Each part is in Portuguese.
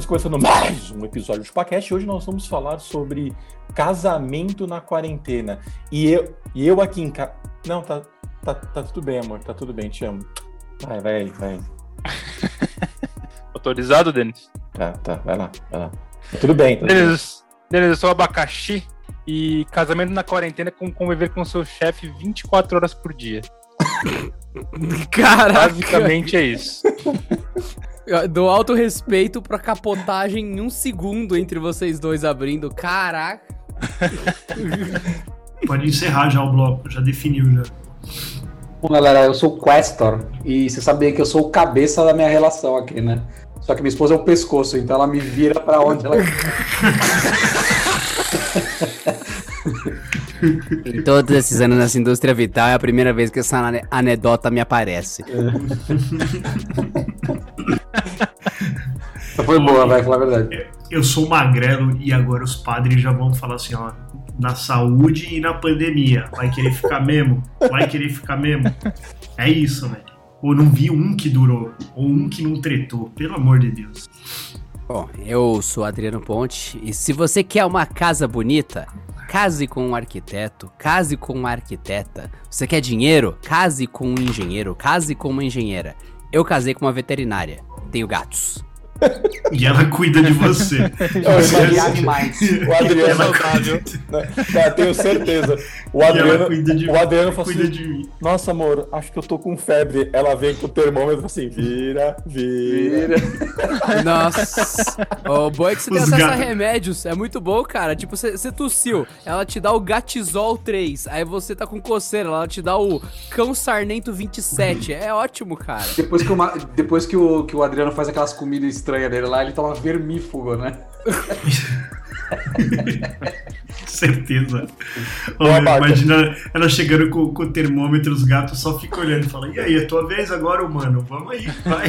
Estamos começando mais um episódio do Chupacast. Hoje nós vamos falar sobre casamento na quarentena. E eu, e eu aqui em casa. Não, tá, tá, tá tudo bem, amor. Tá tudo bem, te amo. Vai, vai, vai. Autorizado, Denis? Tá, tá, vai lá, vai lá. Tá tudo bem. Tá tudo bem. Denis, Denis, eu sou abacaxi e casamento na quarentena é com conviver com seu chefe 24 horas por dia. Caraca! Basicamente é isso. Eu dou alto respeito pra capotagem em um segundo entre vocês dois abrindo. Caraca! Pode encerrar já o bloco, já definiu já. Bom, galera, eu sou o Questor e você sabia que eu sou o cabeça da minha relação aqui, né? Só que minha esposa é o pescoço, então ela me vira pra onde ela Em todos esses anos nessa indústria vital é a primeira vez que essa ane- anedota me aparece. Foi boa, vai falar a verdade. Eu sou magrelo e agora os padres já vão falar assim, ó, na saúde e na pandemia. Vai querer ficar mesmo? Vai querer ficar mesmo? É isso, velho. Ou não vi um que durou, ou um que não tretou, pelo amor de Deus. Bom, eu sou Adriano Ponte e se você quer uma casa bonita, case com um arquiteto, case com uma arquiteta. Você quer dinheiro? Case com um engenheiro, case com uma engenheira. Eu casei com uma veterinária. Tenho gatos. E ela cuida de você. Eu Você- imagino- animais. O Adriano. Ela Cara, tenho certeza. O Adriano, cuida de, o Adriano cuida assim: de mim. Nossa, amor, acho que eu tô com febre. Ela vem com o termômetro e fala assim: vira, vira. Nossa! O bom é que você tem Os acesso a gatos. remédios. É muito bom, cara. Tipo, você você tossiu, ela te dá o Gatizol 3. Aí você tá com coceira, ela te dá o Cão Sarnento 27. É ótimo, cara. Depois, que, uma- depois que, o, que o Adriano faz aquelas comidas estranhas dele lá, ele toma vermífugo, né? Certeza. Olha, imagina ela chegando com, com o termômetro, os gatos só ficam olhando e falam: E aí, é tua vez agora, mano? Vamos aí, vai.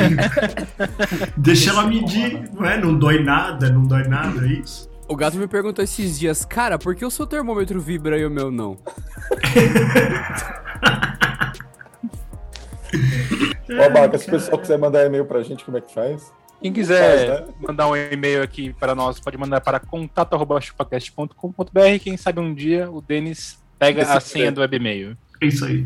Deixa ela medir, não é? Não dói nada, não dói nada, é isso. O gato me perguntou esses dias, cara, por que o seu termômetro vibra e o meu não? Ô, Baca, se o pessoal quiser mandar e-mail pra gente, como é que faz? Quem quiser Faz, né? mandar um e-mail aqui para nós, pode mandar para contato.chupacast.com.br. Quem sabe um dia o Denis pega Esse a senha é. do web e-mail. É isso aí.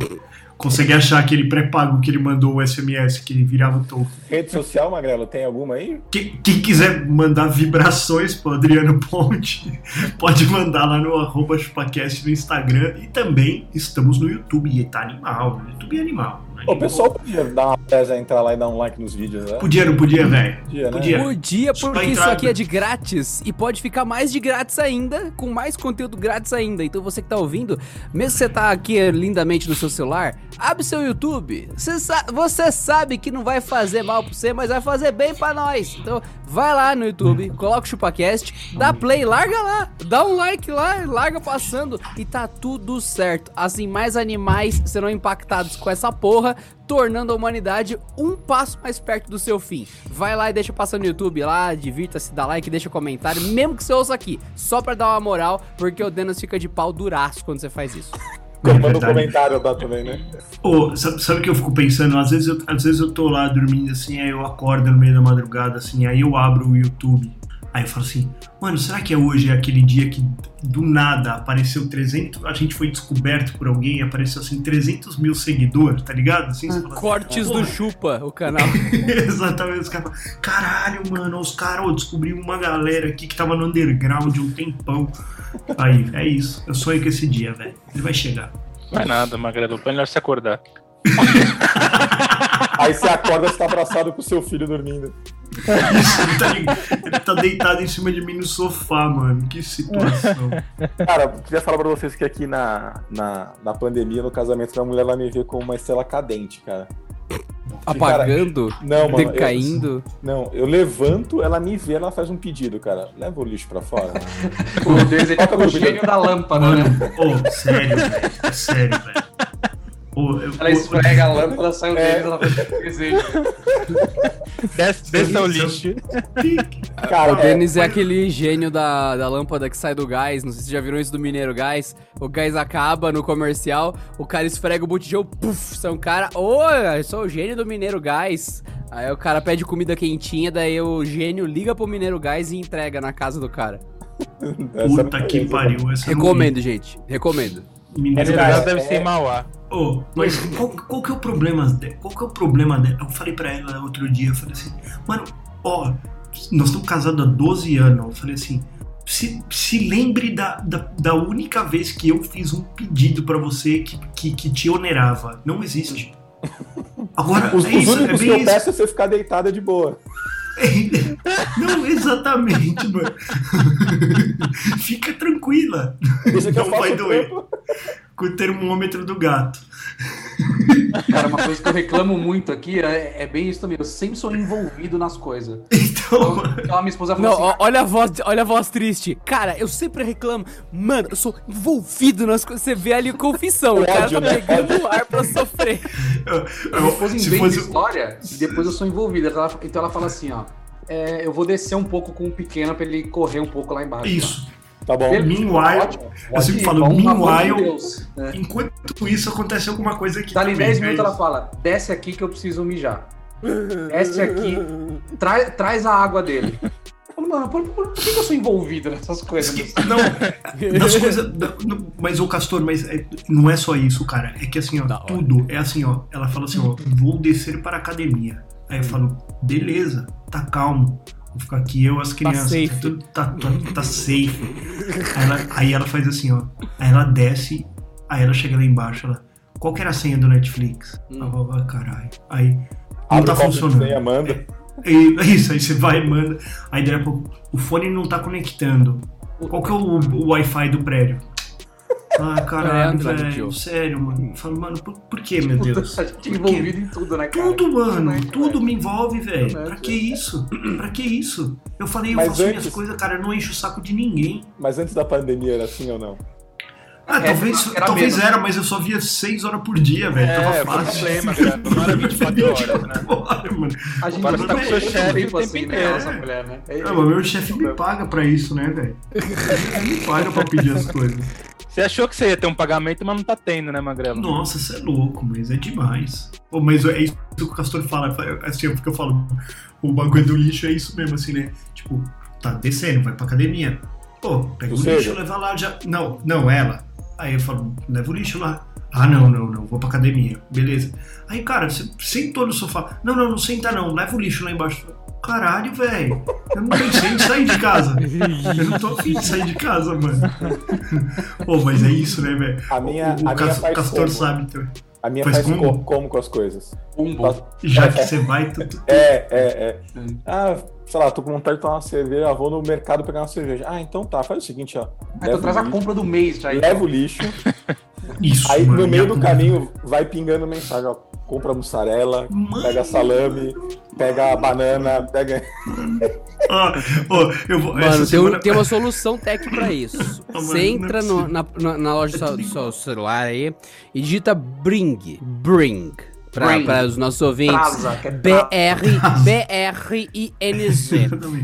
Consegui achar aquele pré-pago que ele mandou o SMS, que ele virava o token. Rede social, Magrelo, tem alguma aí? Quem, quem quiser mandar vibrações pro Adriano Ponte, pode mandar lá no arroba chupacast no Instagram. E também estamos no YouTube. E tá animal. O YouTube é animal. O pessoal podia dar uma presa, entrar lá e dar um like nos vídeos, né? Podia, não podia, velho? Podia, né? Podia. Podia, porque isso aqui é de grátis e pode ficar mais de grátis ainda, com mais conteúdo grátis ainda. Então você que tá ouvindo, mesmo que você tá aqui lindamente no seu celular, abre seu YouTube. Você, sa- você sabe que não vai fazer mal pra você, mas vai fazer bem pra nós. Então vai lá no YouTube, coloca o ChupaCast, dá play, larga lá, dá um like lá, larga passando e tá tudo certo. Assim, mais animais serão impactados com essa porra, tornando a humanidade um passo mais perto do seu fim. Vai lá e deixa passando no YouTube lá, divirta-se, dá like, deixa comentário, mesmo que você ouça aqui, só pra dar uma moral, porque o Denis fica de pau duraço quando você faz isso. Manda um comentário lá também, né? Sabe, sabe o que eu fico pensando? Às vezes eu, às vezes eu tô lá dormindo assim, aí eu acordo no meio da madrugada, assim, aí eu abro o YouTube. Aí eu falo assim, mano, será que é hoje aquele dia que do nada apareceu 300, a gente foi descoberto por alguém, apareceu assim 300 mil seguidores, tá ligado? Assim, você fala, Cortes do Porra. Chupa, o canal. Exatamente, os caras falam, caralho, mano, os caras, descobri uma galera aqui que tava no underground um tempão. Aí, é isso. Eu sonho com esse dia, velho. Ele vai chegar. Não é nada, Magrelo. É melhor se acordar. Aí você acorda, você tá abraçado com o seu filho dormindo. Ele tá, ele tá deitado em cima de mim no sofá, mano. Que situação. Cara, eu queria falar pra vocês que aqui na, na, na pandemia, no casamento, minha mulher ela me vê como uma estrela cadente, cara. Apagando, Não, mano. eu- decaindo. não, eu levanto, ela me vê, ela faz um pedido, cara. Leva o lixo pra fora. O é o gênio da lâmpada, né? Mano, ô, sério, velho. Sério, velho. Eu- Ela esfrega a lâmpada, sai o É. dedo, ela faz o desejo. Desce, desce ao lixo. Cara, O Denis é aquele gênio da, da lâmpada que sai do gás. Não sei se vocês já viram isso do Mineiro Gás. O gás acaba no comercial, o cara esfrega o botijão, puf, sai um cara. Ô, eu sou o gênio do Mineiro Gás. Aí o cara pede comida quentinha, daí o gênio liga pro Mineiro Gás e entrega na casa do cara. Puta é que pariu. Essa Recomendo, gente. Recomendo. Cara, caso deve é- ser em Mauá. Mas qual, qual que é o problema dela? Qual que é o problema dela? Eu falei pra ela outro dia, eu falei assim, mano, ó, nós estamos casados há 12 anos. Eu falei assim, se, se lembre da, da, da única vez que eu fiz um pedido pra você que, que, que te onerava. Não existe. Agora, Os, é os isso, é únicos que bem eu isso. peço é você ficar deitada de boa. Não, exatamente, mano. Fica tranquila. Não vai doer. Com o termômetro do gato. Cara, uma coisa que eu reclamo muito aqui é, é bem isso também. Eu sempre sou envolvido nas coisas. Então, Então a minha esposa falou Não, assim: olha a voz, olha a voz triste. Cara, eu sempre reclamo. Mano, eu sou envolvido nas coisas. Você vê ali confissão. O cara Ódio, tá né? pegando o ar pra sofrer. A minha esposa se inventa fosse história e depois eu sou envolvido. Então ela, então ela fala assim, ó. é, eu vou descer um pouco com o pequeno pra ele correr um pouco lá embaixo. isso. Tá bom? Beleza, Meanwhile, ótimo, eu sempre falo, meanwhile- Deus, né? Enquanto isso, acontece alguma coisa que. Dali também, 10 é minutos ela fala: desce aqui que eu preciso mijar. Desce aqui, tra- traz a água dele. Eu falo, mano, por, por- por que eu sou envolvido nessas coisas? Não, das coisas. no- mas o Castor, mas é- não é só isso, cara. É que assim, ó, Da hora. tudo é assim, ó. Ela fala assim, ó, vou descer para a academia. Aí eu falo, beleza, tá calmo. Vou ficar aqui, eu, as crianças. safe. Tá, tudo- tá, tá, tá safe. Aí ela, aí ela faz assim, ó. Aí ela desce, aí ela chega lá embaixo, ela. Qual que era a senha do Netflix? Hum. Ela fala, ah, caralho. Aí. Não Abre tá funcionando. senha, manda. E- É isso, aí você vai e manda. Aí daí a pouco, o fone não tá conectando. Qual que é o, o Wi-Fi do prédio? Ah, caralho, Android, velho. Sério, mano. Eu falo, mano, por, por que, meu Deus? A gente é Por quê? envolvido em tudo, né, cara? Tudo, mano. Tudo velho. me envolve, velho. Pra que isso? Pra que isso? Eu falei, eu Mas faço minhas antes- coisas, cara. Eu não encho o saco de ninguém. Mas antes da pandemia era assim ou não? Ah, É, talvez, era talvez era, mas eu só via 6 horas por dia, velho. É, Tava o fácil. problema, cara. Não era 24 horas, né? Bora, mano. A gente Agora tá com tem seu chefe o tempo assim, né, inteiro. nossa mulher, né? É- Ah, mas meu chefe me paga pra isso, né, velho? Ele me paga pra pedir as coisas. Você achou que você ia ter um pagamento, mas não tá tendo, né, Magrelo? Nossa, você é louco, mas é demais. Pô, mas é isso que o Castor fala, assim, porque eu falo, o bagulho do lixo é isso mesmo, assim, né? Tipo, tá descendo, vai pra academia. Pô, pega Ou o seja- lixo, leva lá já. Não, não, ela. Aí eu falo, leva o lixo lá. Ah, não, não, não, vou pra academia. Beleza. Aí, cara, você sentou no sofá. Não, não, não senta não, leva o lixo lá embaixo. Caralho, velho. Eu não pensei em sair de casa. Eu não tô afim de sair de casa, mano. Pô, mas é isso, né, velho? A minha, o a o minha Cas- faz Castor como? sabe também. A minha Faz faz, como? como? como com as coisas. Pumbo. Já que você vai, tu, tu- É, é, é. Hum. Ah, sei lá, tô com vontade de tomar uma cerveja, ah, vou no mercado pegar uma cerveja. Ah, então tá, faz o seguinte, ó. Aí tu Leva traz a compra do mês já. leva o lixo, Isso, aí mano, no meio a do caminho vai pingando mensagem, ó. Compra mussarela, Mano. pega salame, pega banana, pega. Ó, ó, eu vou. Mano, essa tem, um- semana... tem uma solução tech pra isso. mano, Você é entra no- na, na, na loja do seu, celular aí e digita Bring. Bring. Pra, Bring. pra os nossos ouvintes. Que é.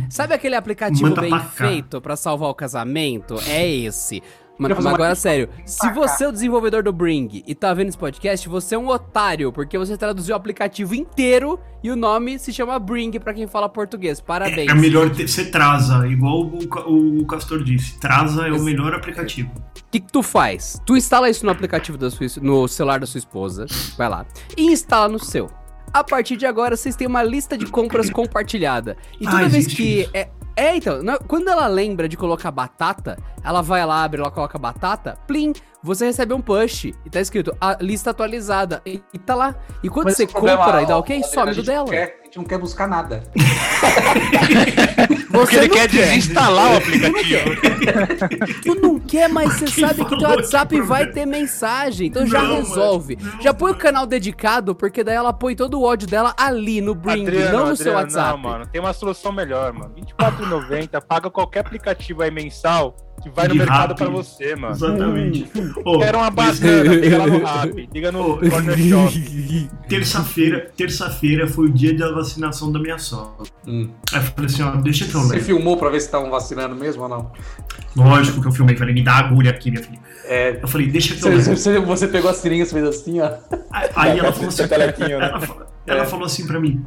Sabe aquele aplicativo Manda bem feito pra salvar o casamento? É esse. Mas uma- agora, sério, se você é o desenvolvedor do Bring e tá vendo esse podcast, você é um otário, porque você traduziu o aplicativo inteiro e o nome se chama Bring pra quem fala português. Parabéns. É melhor ter, você traza, igual o, o Castor disse. Traza é o melhor aplicativo. O que, que tu faz? Tu instala isso no aplicativo da sua, no celular da sua esposa, vai lá, e instala no seu. A partir de agora, vocês têm uma lista de compras compartilhada. E toda Ah, vez que. É, é, então, na- quando ela lembra de colocar batata, ela vai lá, abre, ela coloca batata, plim, você recebe um push e tá escrito a lista atualizada. E, e tá lá. E quando Mas você compra e dá ok, some do dela. Quer, gente não quer buscar nada. Porque Você ele quer quer. desinstalar o aplicativo. Tu não quer, mas você Quem sabe que teu WhatsApp que vai ter mensagem. Então já Não, mano. resolve. Não, já põe o mano. canal dedicado, porque daí ela põe todo o ódio dela ali no Bring, Adriano, não no seu Adriano, WhatsApp. Não, mano, tem uma solução melhor, mano. R$24,90, paga qualquer aplicativo aí mensal que vai no mercado pra você, mano. Exatamente. Ô, Quero uma mas banana, liga lá no Rappi, liga no Corner Shop. Terça-feira, terça-feira foi o dia da vacinação da minha sogra. Hum. Aí eu falei assim, ó, deixa que eu Você levo. filmou pra ver se estavam vacinando mesmo ou não? Lógico que eu filmei, falei, me dá agulha aqui, minha filha. É. Eu falei, deixa que eu Você, levo. você, você pegou a seringa e fez assim, ó. Aí- Aí ela falou assim, né? ela, fa- ela É. falou assim pra mim,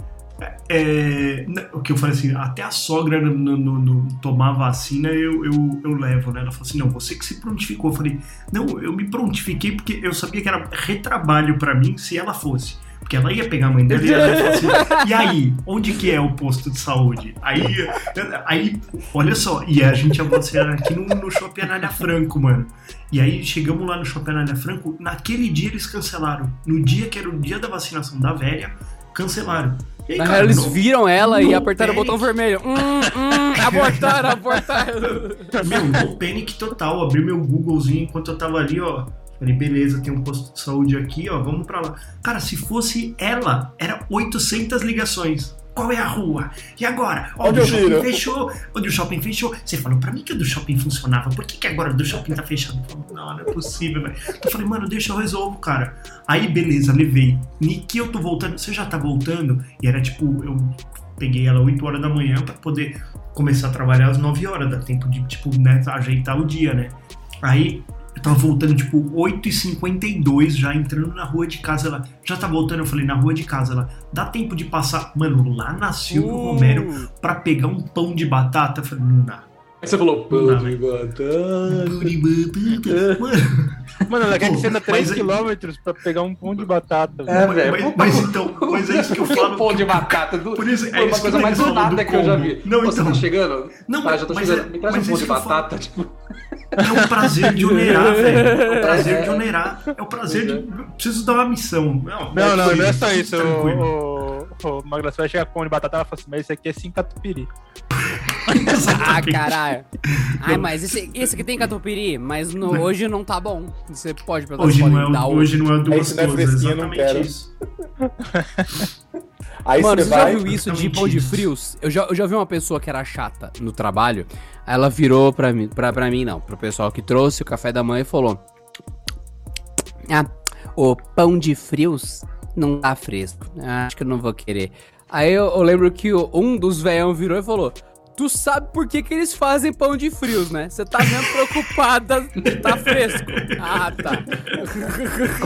é, né, o que eu falei assim, até a sogra no, no- no- tomar vacina eu, eu, eu levo, né? Ela falou assim, não, você que se prontificou. Eu falei, não, eu me prontifiquei porque eu sabia que era retrabalho pra mim se ela fosse. Porque ela ia pegar a mãe dela e ia falar assim, e aí, onde que é o posto de saúde? Aí, aí olha só, e a gente ia vacinar aqui no, no Shopping Anália Franco, mano. E aí chegamos lá no Shopping Anália Franco, naquele dia eles cancelaram. No dia que era o dia da vacinação da velha, cancelaram. E aí, Na cara, real, eles não- viram ela e apertaram o botão panic. vermelho. Hum, hum, abortaram, abortaram. Meu, no panic total, abri meu Googlezinho enquanto eu tava ali, ó. Falei, beleza, tem um posto de saúde aqui, ó, vamos pra lá. Cara, se fosse ela, era 800 ligações. Qual é a rua? E agora? Ó, Onde o shopping fechou. Onde o shopping fechou. Você falou pra mim que o do shopping funcionava. Por que, que agora o do shopping tá fechado? Não, não é possível, velho. Eu falei, mano, deixa eu resolvo, cara. Aí, beleza, levei. Niki, eu tô voltando. Você já tá voltando? E era tipo, eu peguei ela 8 horas da manhã pra poder começar a trabalhar às 9 horas. Dá tempo de, tipo, né, ajeitar o dia, né? Aí eu tava voltando, tipo, 8h52, já entrando na rua de casa. Ela já tá voltando. Eu falei, na rua de casa. Ela dá tempo de passar, mano, lá na Silvio Uh. Romero pra pegar um pão de batata. Eu falei, não dá. Aí você falou, Não, pão de velho. batata. Pão de batata. Mano, Mano, ela quer que você anda Pô, mas 3 aí- km pra pegar um pão de batata. É, mas, velho. mas- mas então, mas é isso que eu falo. Pão de batata. Do... Por isso, é Foi uma isso coisa mais falou nada do que eu já vi. Não, Você então. tá chegando? Não, Ah, já tô mas chegando. é- Me traz mas um pão isso de batata. Tipo, É o prazer de onerar, velho. É o prazer É. de onerar. É o prazer de. Preciso dar uma missão. Não, Não, não, foi não é só isso. Tranquilo. O, o, o Magra vai chegar com pão de batata ela fala assim, mas esse aqui é sim catupiry. Ah, caralho. Ai, mas esse, esse aqui tem catupiry, mas no- hoje não tá bom. Você pode perguntar Hoje se não, é, dar o- o- hoje não é do É não é fresquinho, não exatamente quero. isso. Aí Mano, você você já vai. viu isso de pão de frios? Eu já, eu já vi uma pessoa que era chata no trabalho. Aí ela virou pra mim, pra, pra mim não, pro pessoal que trouxe o café da manhã e falou: Ah, o pão de frios não tá fresco. Acho que eu não vou querer. Aí eu, eu lembro que um dos velhão virou e falou: Tu sabe por que, que eles fazem pão de frios, né? Você tá mesmo preocupada de tá fresco. Ah, tá.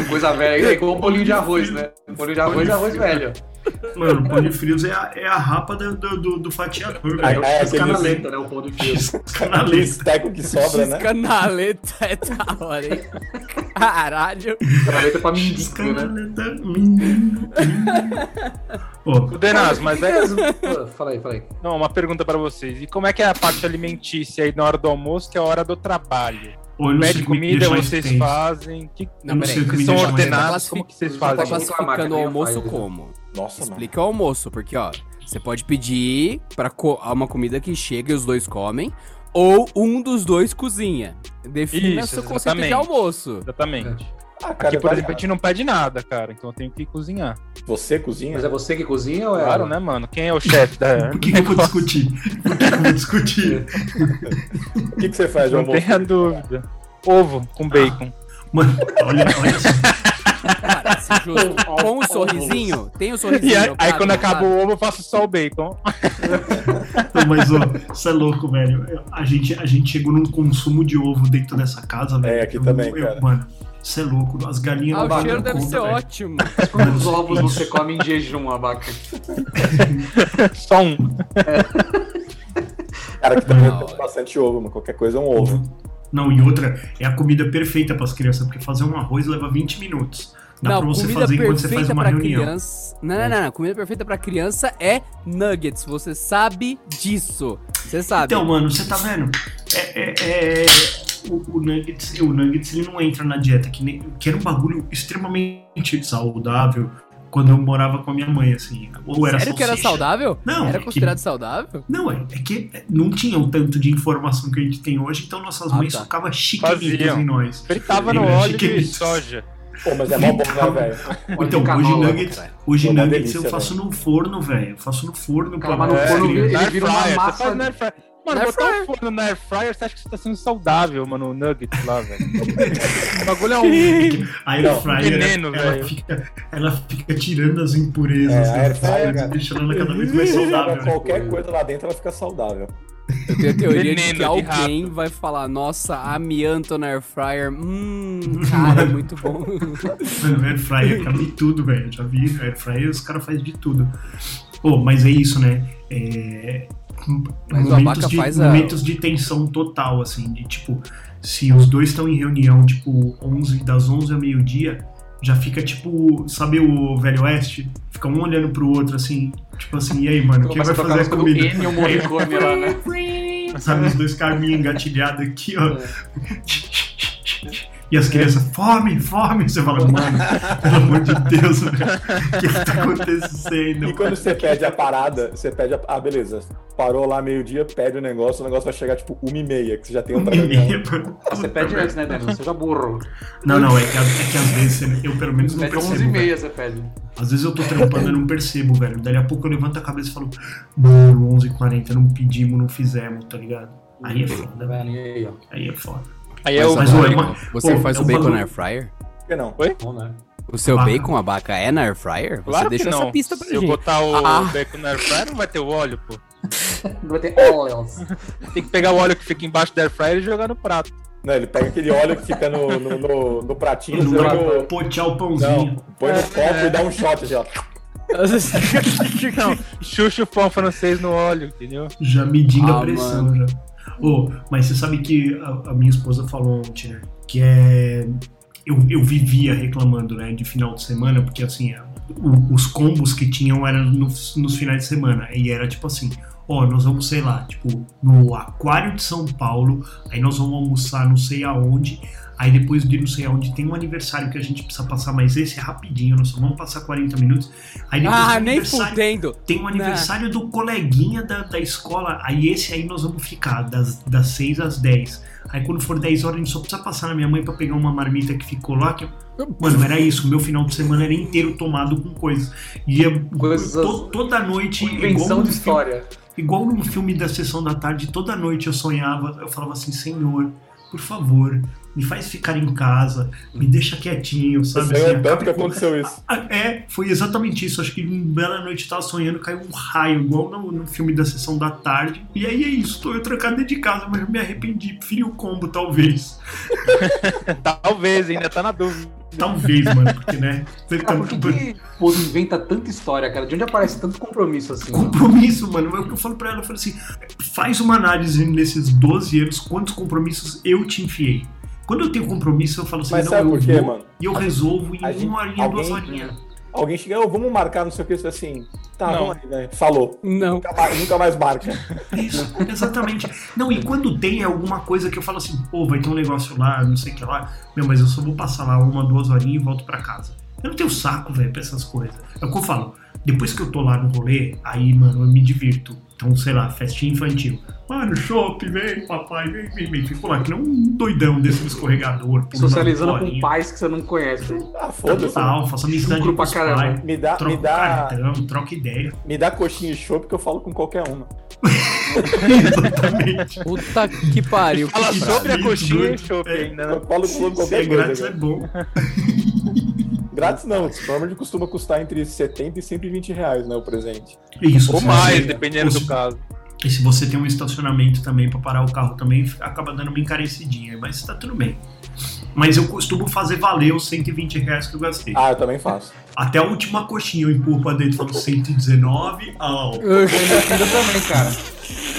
coisa velha. É igual um bolinho de arroz, né? Um bolinho de arroz é arroz velho. Mano, o pão de frios é a, é a rapa do, do, do- do fatiador, Ah, velho. é, É canaleta, né? O pão de frios. Canaleta. teco que sobra, né? Canaleta é da hora, hein? Caralho. Canaleta pra mendigo, né? Canaleta, menino. Ó, O Denas, mas é. Pô, Fala aí, fala aí. Não, uma pergunta pra vocês. E como é que é a parte alimentícia aí na hora do almoço, que é a hora do trabalho? não Pede comida, vocês tenso. fazem? Que, não sei o que me são ordenados, como que vocês fazem? Classificando o almoço como? Nossa, mano. Explica o almoço, porque ó, você pode pedir para uma comida que chega e os dois comem, ou um dos dois cozinha. Defina Isso, seu conceito de almoço. Exatamente. Ah, cara, Aqui, por vai- exemplo, a gente não pede nada, cara. Então eu tenho que cozinhar. Você cozinha? Mas é você que cozinha ou é? Claro, né, mano? Quem é o chefe da. Por que, que eu vou discutir? Por que, que eu vou discutir? O que, que você faz de Não tenha dúvida. Ovo com bacon. Mano, olha, olha só. Justo. Com o sorrisinho, tem o sorrisinho. E aí, aí quando acaba o ovo, eu faço só o bacon. Não, Mas, ó, isso é louco, velho. A gente, a gente chegou num consumo de ovo dentro dessa casa, velho. É, aqui Eu- também, eu- cara. Mano, isso é louco. As galinhas Ah, não o cheiro deve conta, ser velho. ótimo. Quantos ovos você come em jejum, abaca? Só um. Cara, que também Não. tem bastante ovo, mas qualquer coisa é um ovo. Não, e outra, é a comida perfeita pras crianças, porque fazer um arroz leva 20 minutos. Dá não, pra você comida fazer enquanto você faz perfeita uma pra reunião. criança. Não, não, não, não. Comida perfeita pra criança é nuggets. Você sabe disso. Você sabe. Então, mano, você tá vendo? É, é- é- o, o Nuggets, o Nuggets ele não entra na dieta, que, nem, que era um bagulho extremamente saudável, quando eu morava com a minha mãe, assim. Ou era Sério que era saudável? Não, é Era que- considerado saudável? Não, é, é que não tinha o tanto de informação que a gente tem hoje, então nossas Ah, mães tá. socavam chiquenitos Faziam. em nós. Fritava no óleo de soja. Pô, mas é mó bom, né, velho? Então, hoje nuggets, hoje nuggets delícia, eu faço no forno, velho. Eu faço no forno Cara, pra mas no forno ele vira uma massa. Mano, botar o forno na airfryer, você acha que você tá sendo saudável, mano, o nuggets lá, velho. o bagulho é um... A air Não, fryer, veneno, ela, velho. fica, ela fica tirando as impurezas É, a da air fryer, fryer, deixando ela cada vez mais saudável. né? Qualquer coisa lá dentro ela fica saudável. Eu tenho a teoria de que de alguém vai falar, nossa, amianto na air fryer, hum, cara, muito bom. Mano, air fryer cabe tudo, velho. Eu Já vi air fryer, os caras fazem de tudo. Pô, mas é isso, né? É... Mas o momentos, de, faz a- momentos de tensão total, assim, de tipo, se os dois estão em reunião, tipo, 11, das 11 ao meio-dia, já fica tipo, sabe o Velho Oeste? Fica um olhando pro outro, assim, tipo assim, e aí, mano, quem vai fazer a comida? Ennio Morricone lá, né? Sabe, os dois carminhos engatilhados aqui, ó. É. E as crianças, fome, fome. Você fala, mano, pelo amor de Deus, o que, que tá acontecendo? E quando você pede a parada, você pede a. Ah, beleza. Parou lá meio-dia, pede o negócio, o negócio vai chegar tipo uma e meia, que você já tem outra reunião. Você pede antes, né, Daniel? Seja burro. Não, não, é que, é que às vezes eu pelo menos não Pede percebo. 11 e meia, você pede. Às vezes eu tô trampando e não percebo, velho. Daí a pouco eu levanto a cabeça e falo, mano, 11h40, não pedimos, não fizemos, tá ligado? Aí é foda, velho. Aí, ó. Aí é foda. Aí é o... Mas, olha, bacon, uma- você pô, faz é o bacon na air fryer? Que não? Bom, né? O seu Abaca. bacon, abaca, é na air fryer? Você Claro que deixou não. essa pista pra Se eu gente. botar o Ah. bacon na airfryer, não vai ter o óleo, pô. Não vai ter óleos. Tem que pegar o óleo que fica embaixo da airfryer e jogar no prato. Não, ele pega aquele óleo que fica no, no, no, no pratinho, Não joga no- potear o Não, pãozinho. põe no copo e dá um shot assim, ó. Não, chucha o pão francês no óleo, entendeu? Já medindo Ah, a pressão, já. Ô, mas você sabe que a, a minha esposa falou ontem, né? Que é. Eu, eu vivia reclamando, né? De final de semana, porque assim, o- os combos que tinham eram nos, nos finais de semana. E era tipo assim: ó, nós vamos, sei lá, tipo, no Aquário de São Paulo, aí nós vamos almoçar não sei aonde. Aí depois de não sei aonde tem um aniversário que a gente precisa passar, mas esse é rapidinho, nós só vamos passar 40 minutos. Aí depois Ah, do nem fudendo. tem um aniversário do coleguinha da, da escola, aí esse aí nós vamos ficar, das, das 6 às 10. Aí quando for 10 horas, a gente só precisa passar na minha mãe pra pegar uma marmita que ficou lá. Que... Mano, era isso, meu final de semana era inteiro tomado com coisas. Ia Coisas- to- toda noite, invenção de filme- história. igual num filme da sessão da tarde, toda noite eu sonhava, eu falava assim, Senhor, por favor, me faz ficar em casa, me deixa quietinho, sabe? Assim, Assim, tanto acaba que aconteceu isso. ah, É, foi exatamente isso. Acho que uma bela noite eu tava sonhando, caiu um raio, igual no, no filme da sessão da tarde. E aí é isso, tô eu trancado dentro de casa, mas eu me arrependi. Preferi o combo, talvez. Talvez, ainda tá na dúvida. Talvez, mano, porque, né? Cara, por que, o povo inventa tanta história, cara? De onde aparece tanto compromisso assim? Compromisso, mano. É o que eu falo pra ela, eu falo assim: faz uma análise nesses 12 anos, quantos compromissos eu te enfiei. Quando eu tenho compromisso, eu falo assim, Mas não, sabe eu por quê, vou mano? e eu resolvo em gente- uma horinha, duas alguém- horinhas. Alguém chega, "Ô, vamos marcar, não sei o que, você assim. Tá, Não. vamos aí, né? Falou. Não. Nunca mais, nunca mais marca. Isso, exatamente. Não, e quando tem alguma coisa que eu falo assim, pô, vai ter um negócio lá, não sei o que lá, meu, mas eu só vou passar lá uma, duas horinhas e volto pra casa. Eu não tenho saco, velho, pra essas coisas. É o que eu falo. Depois que eu tô lá no rolê, aí, mano, eu me divirto. Então, sei lá, festinha infantil. Mano, shopping, vem, papai, vem, vem, vem. Fico lá, que nem um doidão desse no escorregador. Socializando com pais que você não conhece. Ah, foda-se. Total, faço amizade com pra os pais. Me dá, Troca me dá, cartão, troca ideia. me dá coxinha e chopp que eu falo com qualquer um. Exatamente. Puta que pariu. Fala sobre a coxinha e chopp É. ainda, Eu né? falo com Se qualquer é grátis, coisa. é bom. Grátis não, normalmente costuma custar entre 70 e 120 reais, né, o presente. Isso. Ou mais, dependendo do caso. E se você tem um estacionamento também pra parar o carro também, acaba dando uma encarecidinha, mas tá tudo bem. Mas eu costumo fazer valer os 120 reais que eu gastei. Ah, eu também faço. Até a última coxinha eu empurro pra dentro e falo 119, au. E meu filho também, cara.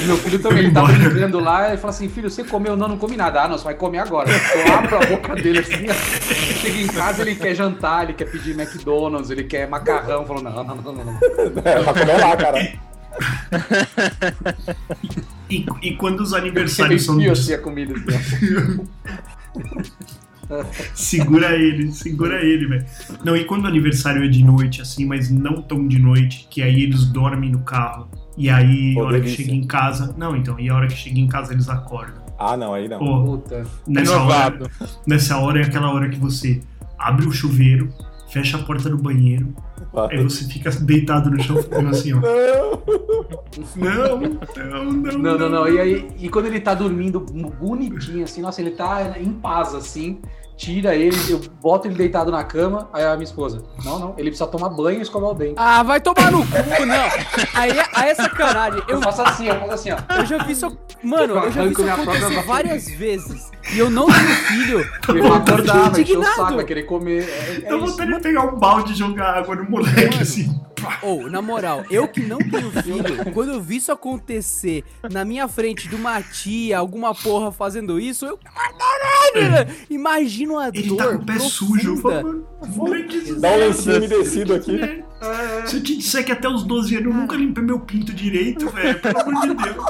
Meu filho também, ele tá Embora. brincando lá e fala assim, filho, você comeu? Não, não comi nada. Ah, não, você vai comer agora. Eu abro a boca dele assim, ó. chega em casa, ele quer jantar, ele quer pedir McDonald's, ele quer macarrão. Falou, não, não, não, não, não. É, pra comer lá, cara. E, e quando os aniversários são de, assim a comida. Segura ele, segura ele, velho. Não, e quando o aniversário é de noite, assim, mas não tão de noite, que aí eles dormem no carro. E aí, Pô, a hora que delícia. chega em casa. Não, então, e a hora que chega em casa eles acordam. Ah, não, aí não. Pô, Puta. nessa hora, nessa hora é aquela hora que você abre o chuveiro, fecha a porta do banheiro, aí você fica deitado no chão ficando assim, ó. Não, não, não. Não, não, não. E aí, e quando ele tá dormindo bonitinho, assim, nossa, ele tá em paz, assim. Tira ele, eu boto ele deitado na cama, aí a minha esposa. Não, não, ele precisa tomar banho e escovar o dente. Ah, vai tomar no cu, não. Aí, aí é sacanagem. Eu Eu, faço assim, eu faço assim, ó. eu já vi isso. Mano, eu já vi isso acontecer várias vezes. E eu não tenho filho. Ele Eu acordar, vai encher o saco, vai querer comer. É, é isso. vontade de pegar um balde e jogar água no moleque, Mano. assim. Ou, na moral, eu que não tenho filho, quando eu vi isso acontecer na minha frente de uma tia, alguma porra fazendo isso, eu. Caralho! Imagina a Ele dor. tá com o pé profunda. sujo. Mano, Dá um lencinho umedecido aqui. Se eu te disser que até os 12 anos eu nunca limpei meu pinto direito, velho, pelo amor de Deus.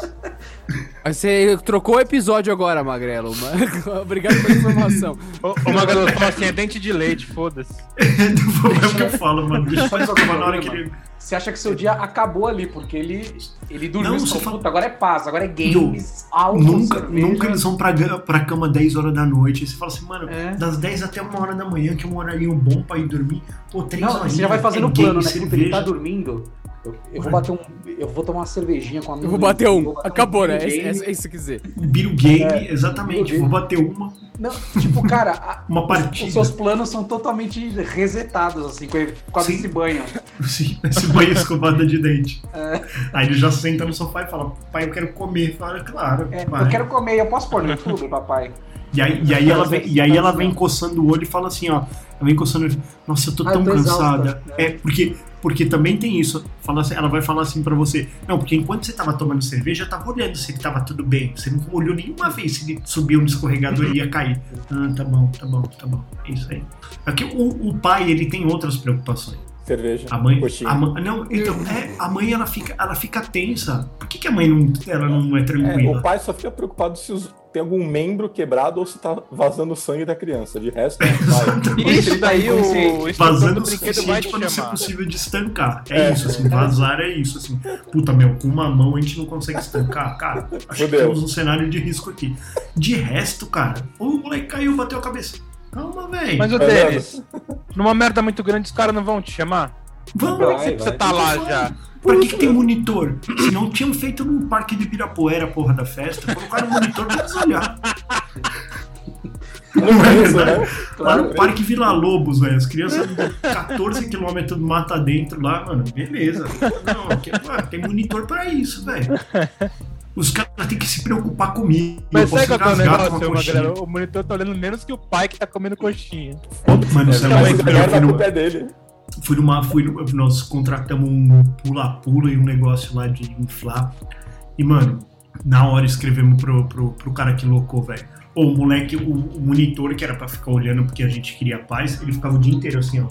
Você trocou o episódio agora, Magrelo. Obrigado pela informação. O, o Magalu falou assim, é dente de leite, foda-se. É o que eu falo, mano. Deixa eu fazer uma na hora que ele. Você acha que seu dia acabou ali, porque ele, ele dormiu Não, e falou, fala- puta, agora é paz, agora é games, álcool, Nunca, cerveja. nunca eles vão pra, pra cama 10 horas da noite. Aí você fala assim, mano, É. das 10 até uma hora da manhã, que é um horário bom pra ir dormir. Pô, 3 Não, horas. você já vai fazendo é o plano, game, né? Puta, ele tá cerveja. dormindo. Eu, eu vou bater um. Eu vou tomar uma cervejinha com a minha. Eu vou bater um. vou bater Acabou, né? É, game. é, é isso que quiser. Vira o game, É, exatamente. Vou bater uma, Não, tipo, cara, a- uma os, partida. os seus planos são totalmente resetados, assim, com, com causa Sim. desse banho. Sim, esse banho escovada de dente. É. Aí ele já senta no sofá e fala, pai, eu quero comer. Fala, claro. É, eu quero comer, eu posso pôr no YouTube, papai? E aí, e aí ela vem, e aí ela vem coçando o olho e fala assim, ó. Ela vem coçando o olho. Nossa, eu tô Ah, tão eu tô cansada. exausta, né? É, porque, porque também tem isso. Fala assim- ela vai falar assim pra você. Não, porque enquanto você tava tomando cerveja, eu tava olhando se ele tava tudo bem. Você não olhou nenhuma vez se ele subiu no escorregador e ia cair. Ah, tá bom, tá bom, tá bom. É isso aí. Aqui o, o pai, ele tem outras preocupações. Cerveja. A mãe, a mãe, não, então, é, a mãe ela fica, ela fica tensa. Por que, que a mãe não, ela não é É, tranquila? o pai só fica preocupado se os- tem algum membro quebrado ou se tá vazando sangue da criança. De resto, vai. Isso daí o instrutor Vazando do o brinquedo vai suficiente te pra não ser chamar. possível de estancar. É, É. isso, assim, vazar é isso, assim. Puta, meu, com uma mão a gente não consegue estancar. Cara, acho que temos um cenário de risco aqui. De resto, cara, o moleque caiu, bateu a cabeça. Calma, velho. Mas, ô Tá Denis, numa merda muito grande, os caras não vão te chamar? Vamos, Vai, Você tá lá já. Pra que, que tem monitor? Se não tinham feito no parque de Ibirapuera, porra da festa, colocaram um monitor pra eles olhar. Não é Isso, verdade? né? Lá no Parque Vila Lobos, velho. As crianças 14 quilômetros do mata dentro lá, mano. Beleza. Não, aqui, mano, tem monitor pra isso, velho. Os caras têm que se preocupar comigo. Mas sabe qual é o negócio, uma. Magrelo? O monitor tá olhando menos que o pai que tá comendo coxinha. Mano, isso é Mas muito a culpa é dele. Fui numa. Fui no- nós contratamos um pula-pula e um negócio lá de inflar. E, mano, na hora escrevemos pro, pro, pro cara que locou, velho. Ou o moleque, o, o monitor que era pra ficar olhando porque a gente queria paz, ele ficava o dia inteiro assim, ó.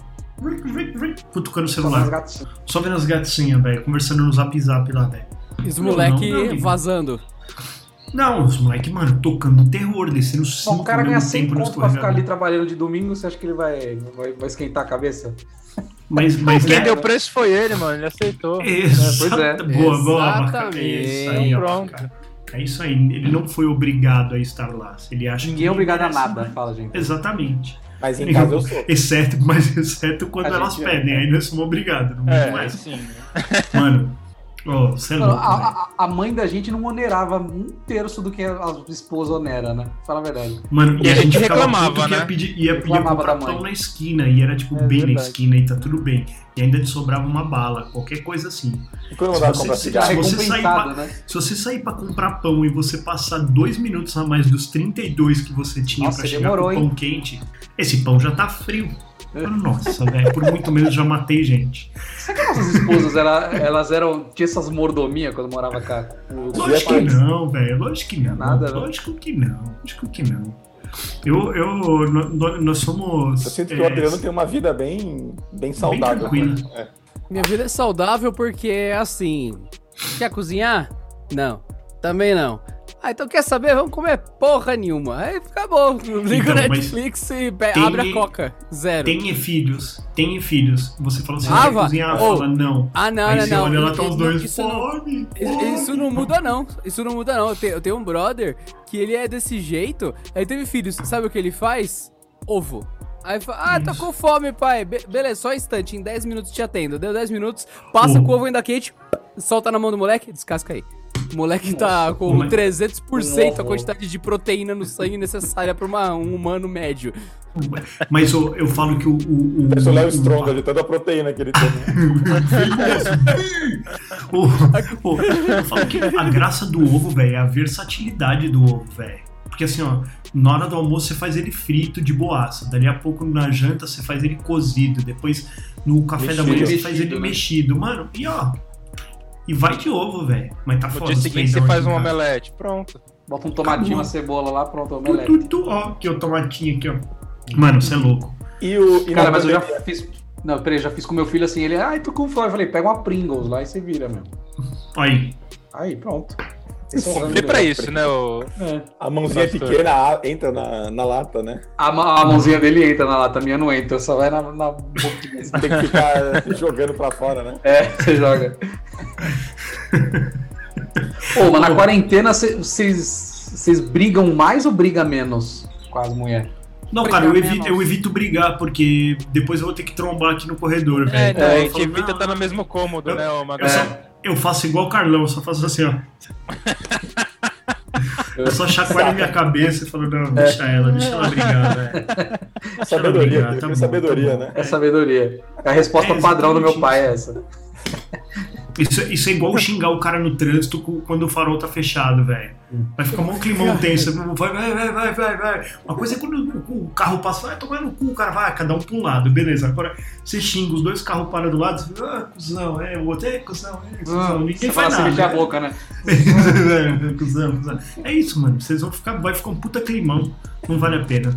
Cutucando o celular. Só vendo as gatinhas, velho. Conversando no zap zap lá, velho. Os moleque não, não. vazando. Não, os moleque, mano, tocando terror, descendo Bom, cinco o cara ganha mesmo 100 tempo no conto pra ficar ali trabalhando de domingo, você acha que ele vai, vai, vai esquentar a cabeça? Mas, mas Quem né? deu preço foi ele, mano. Ele aceitou. Exato. pois é. Boa, boa. Exatamente. É isso aí, ó, Pronto. cara. É isso aí. Ele não foi obrigado a estar lá. Ele acha Ninguém é obrigado a merece, nada, né? fala, gente. Exatamente. Mas em casa eu sou. Exceto, mas exceto quando A elas gente é. pedem. Aí nós somos obrigados. Não É, mais. sim. Mano, você é Não, louco, a, a- a mãe da gente não onerava um terço do que a esposa onera, né? Fala a verdade. Mano, e, E a gente gente reclamava, que ia né? pedir, ia, ia Reclamava comprar pão na esquina. E era tipo É bem na verdade. esquina e tá tudo bem. E ainda te sobrava uma bala, qualquer coisa assim. E quando Se você- comprar se você sair recompensado, né? Se você sair pra comprar pão e você passar dois minutos a mais dos 32 que você tinha Nossa, pra chegar demorou, com pão quente, esse pão já tá frio. Nossa, velho, por muito menos já matei gente. Será que nossas esposas ela- elas eram. tinha essas mordomias quando morava cá? O- Lógico que não, velho. Lógico que não. Nada, né? Lógico que não. Lógico que não. Eu, eu, nó- nós somos. Eu sinto que é, o Adriano tem uma vida bem, bem saudável. tranquila. É. Minha vida é saudável porque, assim, quer cozinhar? Não. Também não. Ah, então quer saber? Vamos comer porra nenhuma. Aí fica bom. Liga Então, o Netflix e tem- abre a coca. Zero. Tenha filhos, tenha filhos. Você fala assim, Ah, vá. cozinhar? Ô. Fala, não. Ah, não, Aí não, você não. olha lá, tá os não- dois, isso não- fome, Isso- fome. Isso não muda, não. Isso não muda, não. Eu tenho, eu tenho um brother que ele é desse jeito. Aí teve filhos. Sabe o que ele faz? Ovo. Aí fala, ah, tô com fome, pai. Be- beleza, só um instante. Em 10 minutos te atendo. Deu 10 minutos, passa com o ovo ainda quente, solta na mão do moleque, descasca aí. O moleque tá com Como é- 300% a quantidade de proteína no sangue necessária pra uma- um humano médio. Mas eu, eu falo que o. o, o, o Léo o- Stronda de tanta proteína que ele tem. o- o- eu falo que a graça do ovo, velho, é a versatilidade do ovo, velho. Porque assim, ó, na hora do almoço você faz ele frito de boaça. Dali a pouco na janta você faz ele cozido. Depois no café da Mexido. manhã você faz ele né? mexido. Mano, e ó. E vai de ovo, velho. Mas tá No foda. dia os seguinte você faz um casa. omelete. Pronto. Bota um tomatinho, Acabou. uma cebola lá, pronto, Tu, omelete. tu, tu, ó, aqui o tomatinho aqui, ó. Mano, você é louco. E o. E Cara, mas eu já fiz. Não, peraí, já fiz com meu filho assim, ele, ai, tô com fome. Eu falei, pega uma Pringles lá e você vira, meu. Aí. Aí, pronto. É Vê pra isso, né? O... É. A mãozinha Pastor. pequena a- entra na, na lata, né? A, a mãozinha dele entra na lata, a minha não entra, só vai na, na boquinha. Tem que ficar jogando pra fora, né? É, você joga. Pô, mas na quarentena vocês brigam mais ou brigam menos com as mulheres? Não, Brigar cara, eu evito, eu evito brigar, porque depois eu vou ter que trombar aqui no corredor, É, velho. então, É, a eu gente falo, evita estar no mesmo cômodo, eu- né, ô Eu, só, eu faço igual o Carlão, eu só faço assim, ó. Eu só chacoalho a minha cabeça e falo, não, deixa ela, deixa ela brigar, velho. Sabedoria, brigar, tá bom, sabedoria, tá bom. né? É sabedoria. A resposta É, padrão do meu pai é essa. Isso, isso é igual xingar o cara no trânsito quando o farol tá fechado, velho. Vai ficar um climão tenso. Vai, vai, vai, vai, vai, vai. Uma coisa é quando o carro passa, vai tomar no cu, o cara vai, cada um pra um lado, beleza. Agora você xinga, os dois carros param do lado, você fala, ah, cuzão, é, o outro é, cuzão, é, cuzão. Ah, Ninguém você faz assim, nada. meter a né? boca, né? É, cuzão, cuzão. É isso, mano. Vocês vão ficar. Vai ficar um puta climão. Não vale a pena.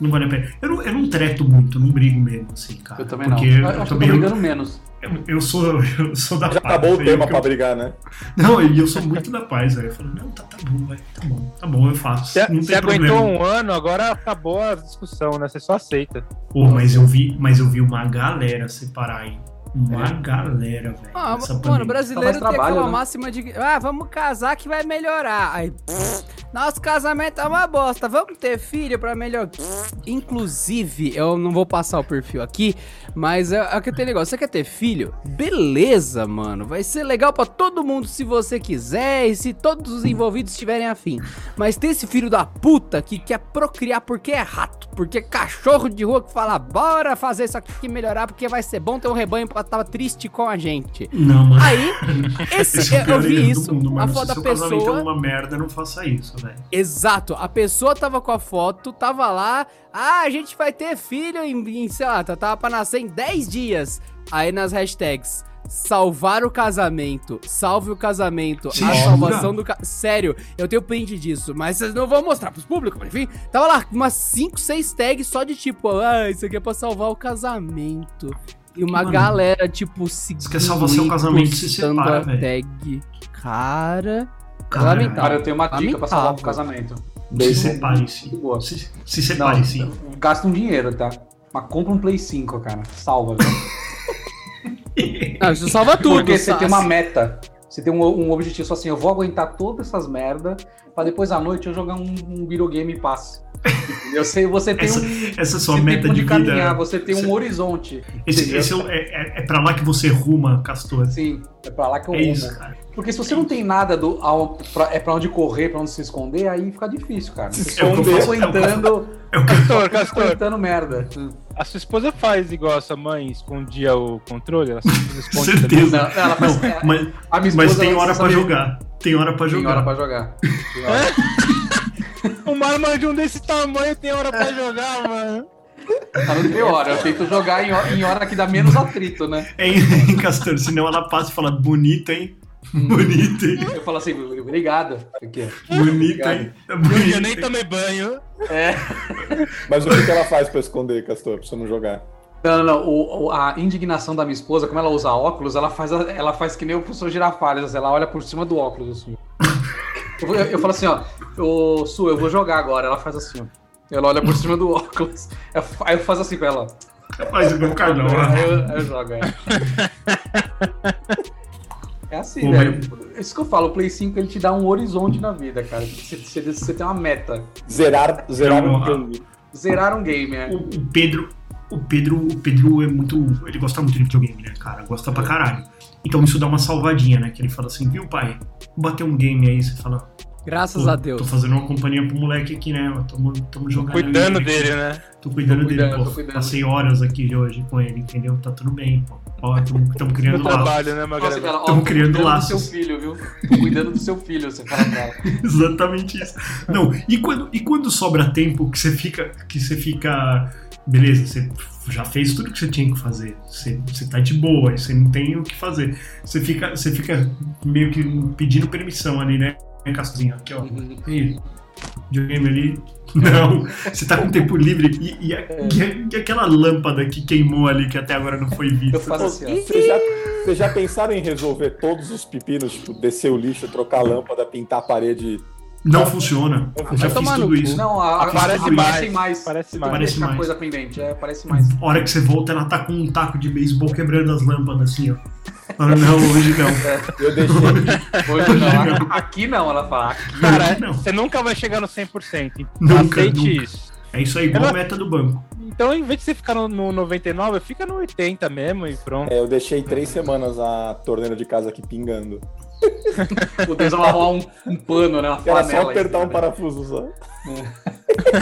Não vale a pena. Eu não, eu não treto muito, não brigo mesmo, assim, cara. Eu também porque não. Eu, Eu também, brigando menos. Eu, eu sou, eu sou da Já paz. acabou o tema que pra eu- brigar, né? Não, e eu sou muito da paz, velho. Eu falo, não, tá, tá bom, vai, tá bom, tá bom, eu faço. Você, não tem aguentou problema. um ano, agora acabou a discussão, né? Você só aceita. Pô, mas eu vi, mas eu vi uma galera separar, hein? Uma É. galera, velho. Ah, mano, pandemia. brasileiro tem trabalho, aquela né? máxima de ah, vamos casar que vai melhorar. Aí, pff, nosso casamento é uma bosta, vamos ter filho pra melhorar. Pff, Inclusive, eu não vou passar o perfil aqui, mas é, é que tem negócio. Você quer ter filho? Beleza, mano. Vai ser legal pra todo mundo se você quiser e se todos os envolvidos estiverem afim. Mas tem esse filho da puta que quer procriar porque é rato, porque é cachorro de rua que fala, bora fazer isso aqui melhorar porque vai ser bom ter um rebanho pra estar triste com a gente. Não, mano. Aí, esse, Esse é eu, vi isso, mundo, a foto Se da é pessoa. uma merda, não faça isso, velho. Exato, a pessoa tava com a foto, tava lá, ah, a gente vai ter filho em, em sei lá, tá- tava pra nascer em 10 dias. Aí nas hashtags, salvar o casamento, salve o casamento, Você a salvação do casamento. Sério, eu tenho print disso, mas vocês não vão mostrar pros públicos, mas enfim. Tava lá umas 5, 6 tags só de tipo, ah, isso aqui é pra salvar o casamento. E uma Mano, galera, tipo, seguindo quer salvar seu e casamento, se separa, a velho. tag. Cara, Cara, lamentável. Cara, eu tenho uma dica pra salvar pro Lamentável. casamento. Se separe-se. De boa. Se, se separe, sim. Gasta um dinheiro, tá? Mas compra um Play 5, cara. Salva, viu? Não, isso salva tudo. Porque você tem uma meta. Você tem um, um objetivo só assim, eu vou aguentar todas essas merda pra depois à noite eu jogar um, um videogame e passe. Eu sei, você tem Essa, um essa é a sua tem meta de vida. caminhar, você tem um horizonte. Esse, esse é, é, é, é pra lá que você ruma, Castor. Sim, é pra lá que eu É rumo. isso, cara. Porque se você não tem nada do, ao, pra, é pra onde correr, pra onde se esconder, aí fica difícil, cara. É só faço, é o que eu aguentando, É que Castor, Castor, aguentando merda. a sua esposa faz igual a sua mãe escondia o controle? Ela esconde certeza. Não, ela faz- Não, mas, A minha mas esposa, tem ela hora pra jogar. Tem hora pra Tem jogar. hora pra jogar. Tem hora. Uma arma de um desse tamanho tem hora pra jogar, mano. Não tem hora. Eu tento jogar em hora, em hora que dá menos atrito, né? É, hein, Castor? Senão ela passa e fala, bonito, hein? Bonito, hein? Eu falo assim, obrigado. Aqui, ó. Bonito, hein? É Eu nem tomei banho. É. Mas o que, que ela faz pra esconder, Castor, pra você não jogar? Não, não, não. O, o- a indignação da minha esposa, como ela usa óculos, ela faz, ela faz que nem o professor Girafales. Ela olha por cima do óculos, assim. Eu, eu, eu falo assim, ó, ô Su, eu vou jogar agora. Ela faz assim, ó. Ela olha por cima do óculos. Eu- Aí eu faço assim pra ela. Faz o meu. Aí eu, eu jogo, é. É assim, Pô, velho. Isso que eu falo, o Play 5 ele te dá um horizonte na vida, cara. Você, você, você tem uma meta. Zerar, zerar um game. Zerar um game, é. O, o Pedro, o Pedro, o Pedro é muito, ele gosta muito de videogame, né, cara? Gosta pra caralho. Então isso dá uma salvadinha, né? Que ele fala assim, viu, pai? Vou bater um game aí, você fala, Graças pô, a tô Deus. fazendo uma companhia pro moleque aqui, né? Tamo, tamo jogando. Cuidando aí, dele, né? Tô cuidando Tô dele, cuidando, pô. tô cuidando. Passei horas aqui hoje com ele, entendeu? Tá tudo bem, pô. Ó, tamo, tamo No criando laços. trabalho, né, Nossa, Magalhães? cara, ó, Tamo tô criando cuidando laços. do seu filho, viu? Tô cuidando do seu filho, você fala ela. Exatamente isso. Não, e quando, e quando sobra tempo que você fica. Que você fica. Beleza, você já fez tudo que você tinha que fazer. Você, você tá de boa, você não tem o que fazer. Você fica, você fica meio que pedindo permissão ali, né? Cassinha, aqui, ó. Aí, videogame ali. Não, você tá com tempo livre. E, e, a- e a- e aquela lâmpada que queimou ali, que até agora não foi Eu vista. faço assim, ó. Vocês já, vocês já pensaram em resolver todos os pepinos, tipo, descer o lixo, trocar a lâmpada, pintar a parede? Não funciona. Eu já fiz tudo isso. Não, a, a, Parece mais, mais. parece mais. Parece mais. coisa pendente, é, parece mais. A hora que você volta, ela tá com um taco de beisebol quebrando as lâmpadas, assim, ó. Fala, não, hoje não. Eu deixei. Hoje não, a- aqui não, ela fala. Aqui. Cara, Não. você nunca vai chegar no 100%. Nunca, Aceite nunca. isso. É isso aí, igual Ela- a meta do banco. Então, em vez de você ficar no, no 99, fica no 80 mesmo e pronto. É, eu deixei três semanas a torneira de casa aqui pingando. O Deus vai arrumar um, um pano, né? Uma Era só apertar aí, um né? parafuso só.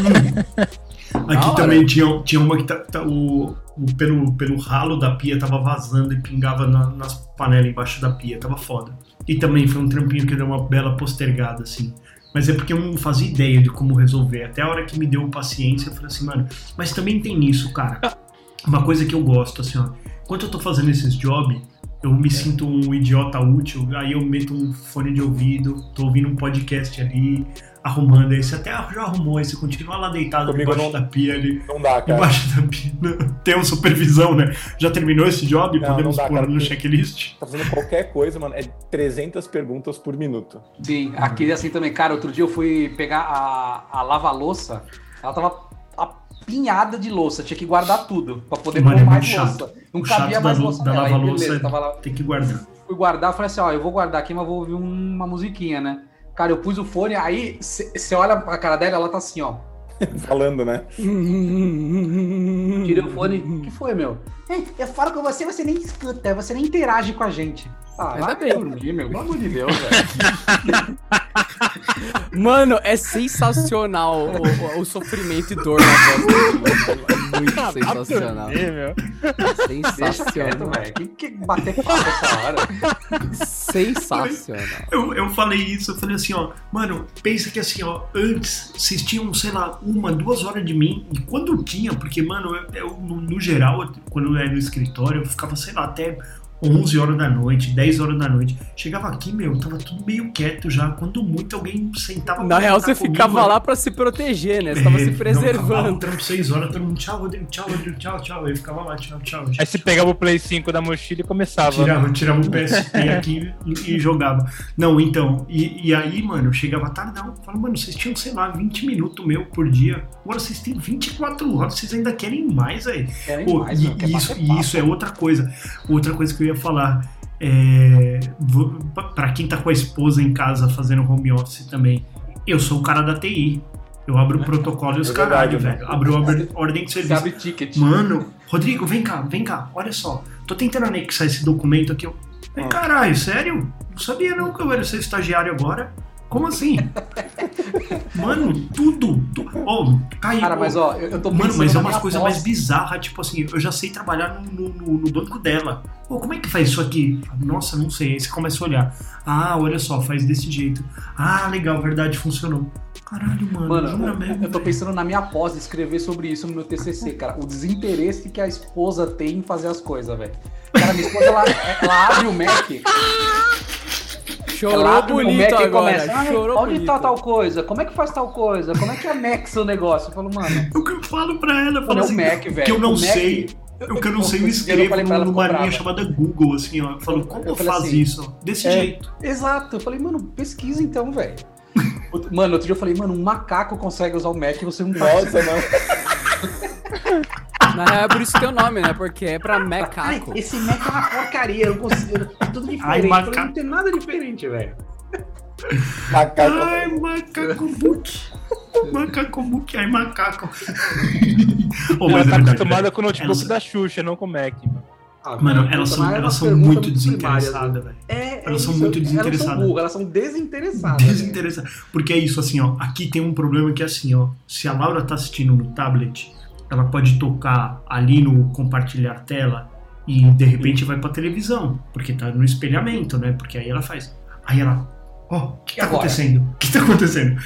Aqui hora. também tinha, tinha uma que tá, tá- o, o- pelo, pelo ralo da pia tava vazando e pingava na- nas panelas embaixo da pia, tava foda. E também foi um trampinho que deu uma bela postergada, assim. Mas é porque eu não fazia ideia de como resolver. Até a hora que me deu paciência, eu falei assim, mano, mas também tem isso, cara. Uma coisa que eu gosto, assim, ó. Enquanto eu tô fazendo esses jobs, eu me sinto um idiota útil, aí eu meto um fone de ouvido, tô ouvindo um podcast ali, arrumando. Você até já arrumou, você continua lá deitado Comigo debaixo não- da pia ali. Não dá, cara. Embaixo da pia. Não, Tem uma supervisão, né? Já terminou esse job? Não, Podemos não dá, pôr cara, no checklist? Tá fazendo qualquer coisa, mano. É 300 perguntas por minuto. Sim, aqui assim também. Cara, outro dia eu fui pegar a, a lava-louça, ela tava apinhada de louça, tinha que guardar tudo pra poder Mano, pôr é mais muito louça. chato. Não O cabia chato mais da, louça da nela. Aí, lava-louça beleza, é tava lá. tem que guardar. fui guardar, falei assim, ó, eu vou guardar aqui, mas vou ouvir uma musiquinha, né? Cara, eu pus o fone, aí você olha pra cara dela, ela tá assim, ó. Falando, né? Tirei o fone. O que foi, meu? "É, Eu falo com você, você nem escuta, você nem interage com a gente. Ah, Ainda vai bem. dormir, meu. Pelo amor de Deus, velho. Mano, é sensacional o, o- o sofrimento e dor na voz dele, mano. É muito sensacional. Ih, meu. Sensacional. velho. Que, que bater papo essa hora? Sensacional. Eu, eu falei isso, eu falei assim, ó, mano, pensa que assim, ó, antes vocês tinham, sei lá, uma, duas horas de mim, e quando eu tinha, porque, mano, eu, eu, no, no geral, eu- quando era no escritório, eu ficava, sei lá, até 11 horas da noite, 10 horas da noite. Chegava aqui, meu, tava tudo meio quieto já, quando muito alguém sentava Na real, você comigo, ficava mano. lá pra se proteger, né? Você tava É, se Não, preservando. acabava o trampo 6 horas, todo mundo, tchau, Rodrigo, tchau, Rodrigo, tchau, tchau. Aí ficava lá, tchau, tchau. Aí você pegava o Play 5 da mochila e começava. né? Tirava, tirava o PSP aqui e, e jogava. Não, então, e, e aí, mano, eu chegava tardão. Falava, mano, vocês tinham, sei lá, 20 minutos meu por dia. Agora vocês têm 24 horas, vocês ainda querem mais, aí. Querem Pô, mais, e, meu, quer isso, e isso é outra coisa. Outra coisa que eu ia falar. É, pra quem tá com a esposa em casa fazendo home office também, eu sou o cara da TI. Eu abro o protocolo e os É caralho, velho. Abro a ordem- de serviço. abre ticket. Mano, Rodrigo, vem cá, vem cá, olha só. Tô tentando anexar esse documento aqui. Eu... Ah. Caralho, sério? Não sabia não que eu era ser estagiário agora. Como assim? Mano, tudo. tu- Ó, caiu. Cara, mas ó, eu, eu tô Mano, mas é umas coisas mais bizarras, tipo assim, eu já sei trabalhar no, no- no banco dela. Pô, como é que faz isso aqui? Nossa, não sei. Aí você começa a olhar. Ah, olha só, faz desse jeito. Ah, legal, verdade, funcionou. Caralho, mano, Mano, jura eu, mesmo. eu tô pensando na minha pós de escrever sobre isso no meu TCC, cara. O desinteresse que a esposa tem em fazer as coisas, velho. Cara, minha esposa, ela, ela abre o Mac, Chorou ela abre o bonito Mac agora. começa, "Ai, Chorou onde bonito. tá tal coisa? Como é que faz tal coisa? Como é que anexa o negócio? Eu falo, mano, O que eu falo pra ela, eu falo é assim, Mac, velho. que eu não Mac- sei. O que eu não sei, eu eu escrevo pra ela, numa linha brava. chamada Google, assim, ó. Eu falo, Eu- como eu eu faço assim, isso? Desse é, jeito. Exato. Eu falei, mano, pesquisa então, velho. Mano, outro dia eu falei, mano, um macaco consegue usar o Mac e você não. Nossa, mano. Na real, é por isso que tem o nome, né? Porque é pra Ai, macaco. esse Mac é uma porcaria, eu não consigo. É tudo diferente. Ai, falei, macaco. não tem nada diferente, velho. Macaco. Ai, macaco book. Macaco book, ai, macaco. Ô, Ela mas é tá verdade, acostumada velho. com o notebook Elas- da Xuxa, não com o Mac. mano. Ah, Mano, puta, elas são, é elas são muito primária, desinteressadas, velho. É, é Elas são isso, muito Elas desinteressadas. são burras, elas são desinteressadas. né? Desinteressada. Porque é isso, assim, ó. Aqui tem um problema que é assim, ó. Se a Laura tá assistindo no tablet, ela pode tocar ali no compartilhar tela e de repente vai pra televisão. Porque tá no espelhamento, né? Porque aí ela faz. Aí ela. Ó, o que tá agora? acontecendo? O que tá acontecendo?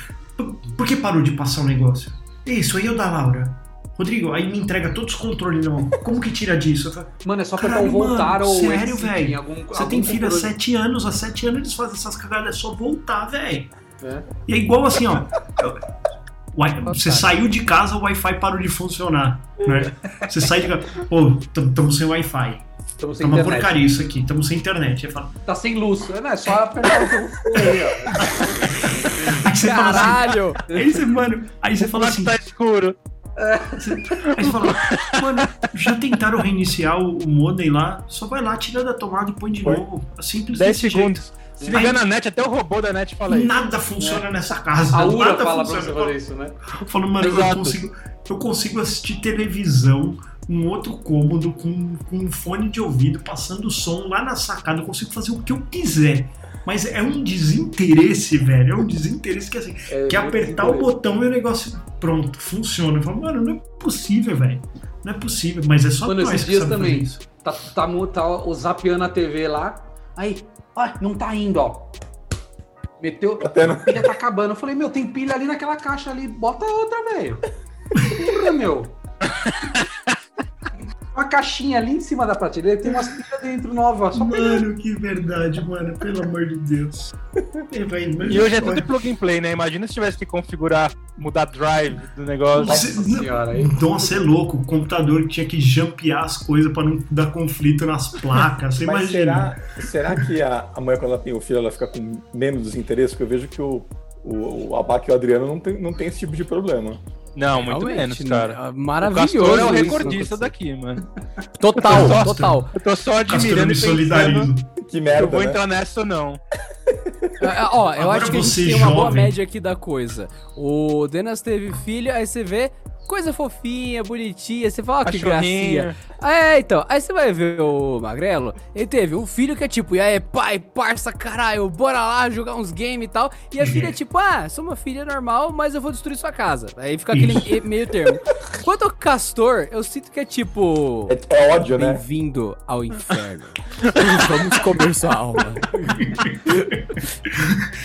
Por, que parou de passar o negócio? Isso aí é o da Laura. Rodrigo, aí me entrega todos os controles na mão. Como que tira disso? Eu falo, Mano, é só apertar o voltar mano, ou sério, velho? Você algum tem filho há. 7 anos, há 7 anos eles fazem essas cagadas, é só voltar, velho. É. E é igual assim, ó. Você saiu de casa, o Wi-Fi parou de funcionar. Né? Você sai de casa. Pô, estamos sem Wi-Fi. Estamos Tá sem uma internet. porcaria isso aqui, estamos sem internet. Aí, fala, Tá sem luz. É, né? É só apertar o aí, ó. aí você fala assim. Caralho! Aí você, mano, aí você fala assim. tá escuro. Aí você fala, mano, já tentaram reiniciar o, o modem lá? Só vai lá, tira da tomada e põe de Põe. novo. É simples 10 desse segundos. Se ligar na net, até o robô da net fala isso. Nada funciona nessa casa. A Ura nada fala pra funciona. você fazer isso, né? Eu falo, mano, eu consigo, eu consigo assistir televisão, um outro cômodo, com, com um fone de ouvido, passando som lá na sacada, eu consigo fazer o que eu quiser. Mas é um desinteresse, velho. É um desinteresse que assim, É, que muito apertar o botão e o negócio pronto, funciona. Eu falo, mano, não é possível, velho. Não é possível, mas é só Mano, nós esses que dias também. fazer isso. Tá, tá, mu- tá o zapeando a TV lá. Aí, ó, não tá indo, ó. Meteu. A pilha tá acabando. Eu falei, meu, tem pilha ali naquela caixa ali. Bota outra, velho. Porra, meu. Uma caixinha ali em cima da prateleira, tem umas pilhas dentro. Só pegar. Mano, que verdade, mano. Pelo amor de Deus. É, E hoje é tudo plug and play, né? Imagina se tivesse que configurar, mudar drive do negócio. Nossa Você- senhora, aí. Nossa, é louco. O computador que tinha que jampear as coisas pra não dar conflito nas placas. Você Mas imagina. será, será que a, a mulher, quando ela tem o filho, ela fica com menos desinteresse? Porque eu vejo que o, o, o Abac e o Adriano não tem, não tem esse tipo de problema. Não, muito Realmente, menos, né? cara. O Maravilhoso. Castor é o recordista daqui, mano. Total, Castor. total. Eu tô só admirando e solidarizo. Que se eu merda, vou né? entrar nessa ou não. É, Ó, eu Agora acho que a gente tem uma boa média aqui da coisa. O Denas teve filho, aí você vê coisa fofinha, bonitinha, você fala, ó, que gracinha. É, então, aí você vai ver o Magrelo, ele teve um filho que é tipo, e aí, pai, parça, caralho, bora lá jogar uns games e tal. E a filha é tipo, ah, sou uma filha normal, mas eu vou destruir sua casa. Aí fica aquele meio termo. Quanto ao Castor, eu sinto que é tipo... É, é ódio, né? Bem-vindo ao inferno. Vamos comer sua alma.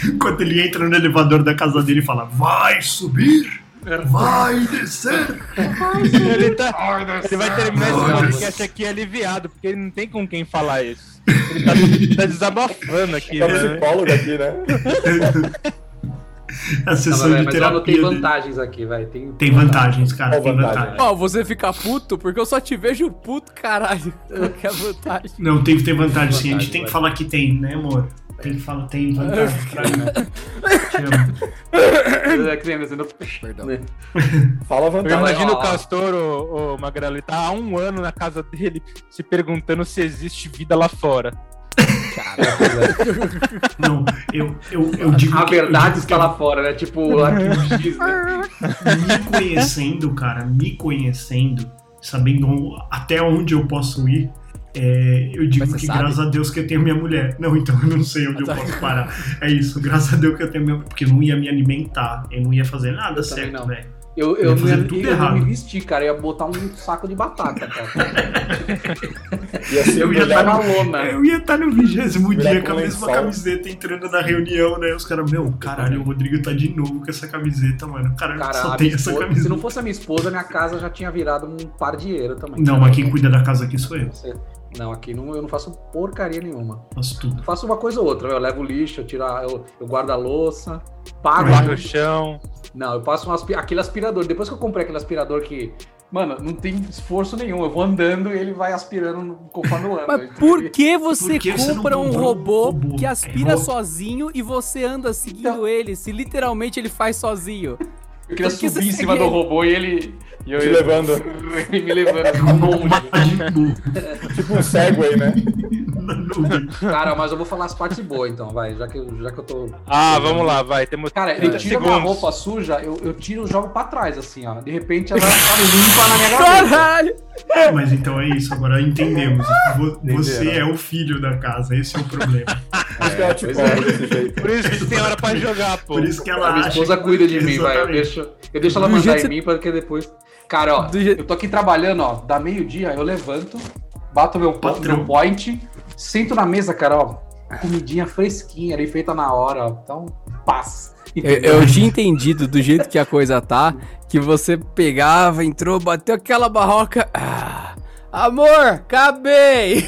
Enquanto ele entra no elevador da casa dele e fala: Vai subir, vai descer. Ele, tá, ele vai terminar esse podcast aqui aliviado, porque ele não tem com quem falar isso. Ele tá, tá desabafando aqui, É o né? psicólogo aqui, né? A Não, sessão mas, de mas anotei terapia. dele. vantagens aqui, vai. Tem, Tem vantagens, cara, Qual tem vantagem? vantagens. Ó, você fica puto porque eu só te vejo puto, caralho. Qual que é a vantagem? Não, tem que ter vantagem sim. A gente Vantagem, tem que falar que tem, né, amor? Tem que falar, tem vantagem. pra mim. Te amo. É assim, não- Perdão. né? Fala vantagem. imagino o. Castor, o, o Magrelo, ele tá há um ano na casa dele se perguntando se existe vida lá fora. Não, eu, eu, eu digo A que- verdade está que lá fora, né? Tipo, arquivo X, né? me conhecendo, cara, me conhecendo, sabendo até onde eu posso ir, é, eu digo que sabe? graças a Deus que eu tenho minha mulher. Não, então eu não sei onde eu tá. posso parar. É isso, graças a Deus que eu tenho minha Porque eu não ia me alimentar, eu não ia fazer nada Eu certo, velho. Eu, Ia eu, ia, tudo eu não errado. me vestir, cara. Eu ia botar um saco de batata, cara. Ia ser Eu ia estar na lona. Eu ia estar no vigésimo dia com a mesma camiseta entrando na reunião, né? Os caras, meu, caralho, o Rodrigo tá de novo com essa camiseta, mano. Caralho, Cara, só a tem minha essa esposa- camiseta. se não fosse a minha esposa, minha casa já tinha virado um pardieiro também. Não, mas quem cuida da casa aqui sou eu. Você- Não, aqui não, eu não faço porcaria nenhuma. Faço tudo. Faço uma coisa ou outra. Eu levo lixo, eu, tiro a- eu, eu guardo a louça, pago, Varre o chão. Não, eu passo um aspi- aquele aspirador. Depois que eu comprei aquele aspirador que, mano, não tem esforço nenhum. Eu vou andando e ele vai aspirando conforme eu ando. Mas por que você Por que compra um um robô, robô? que aspira É, sozinho e você anda seguindo Então- ele, se literalmente ele faz sozinho? Eu queria Por que subir em cima do robô e ele. E eu Te levando. me levando longe. Tipo um Segway, né? Cara, mas eu vou falar as partes boas então, vai. Já que, eu- já que eu tô. Ah, vamos lá, vai. Temos Cara, ele 30 tira minha segundos. roupa suja, eu, eu tiro e jogo pra trás, assim, ó. De repente ela tá limpa na minha gaveta. Caralho! Mas então é isso, agora entendemos. Vo- Você é o filho da casa, esse é o problema. Por isso que ela te pois cobra é. desse jeito. Por isso que tu tem hora pra jogar, pô. Por isso que ela A minha esposa cuida de mim, vai. Eu Exatamente. deixo, eu deixo ela mandar em mim, porque depois. Cara, ó, eu tô aqui trabalhando, ó, dá meio-dia, eu levanto, bato meu, Patrão. meu point, sento na mesa, cara, ó, comidinha fresquinha ali, feita na hora, ó. Então, paz. Eu, eu tinha entendido do jeito que a coisa tá, que você pegava, entrou, bateu aquela barroca. Ah, amor, acabei!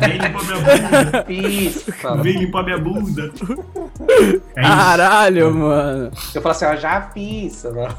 Vem limpar minha bunda. Isso, cara. Vem limpar minha bunda. É isso. Caralho, mano. Eu falo assim, ó, já fiz, mano.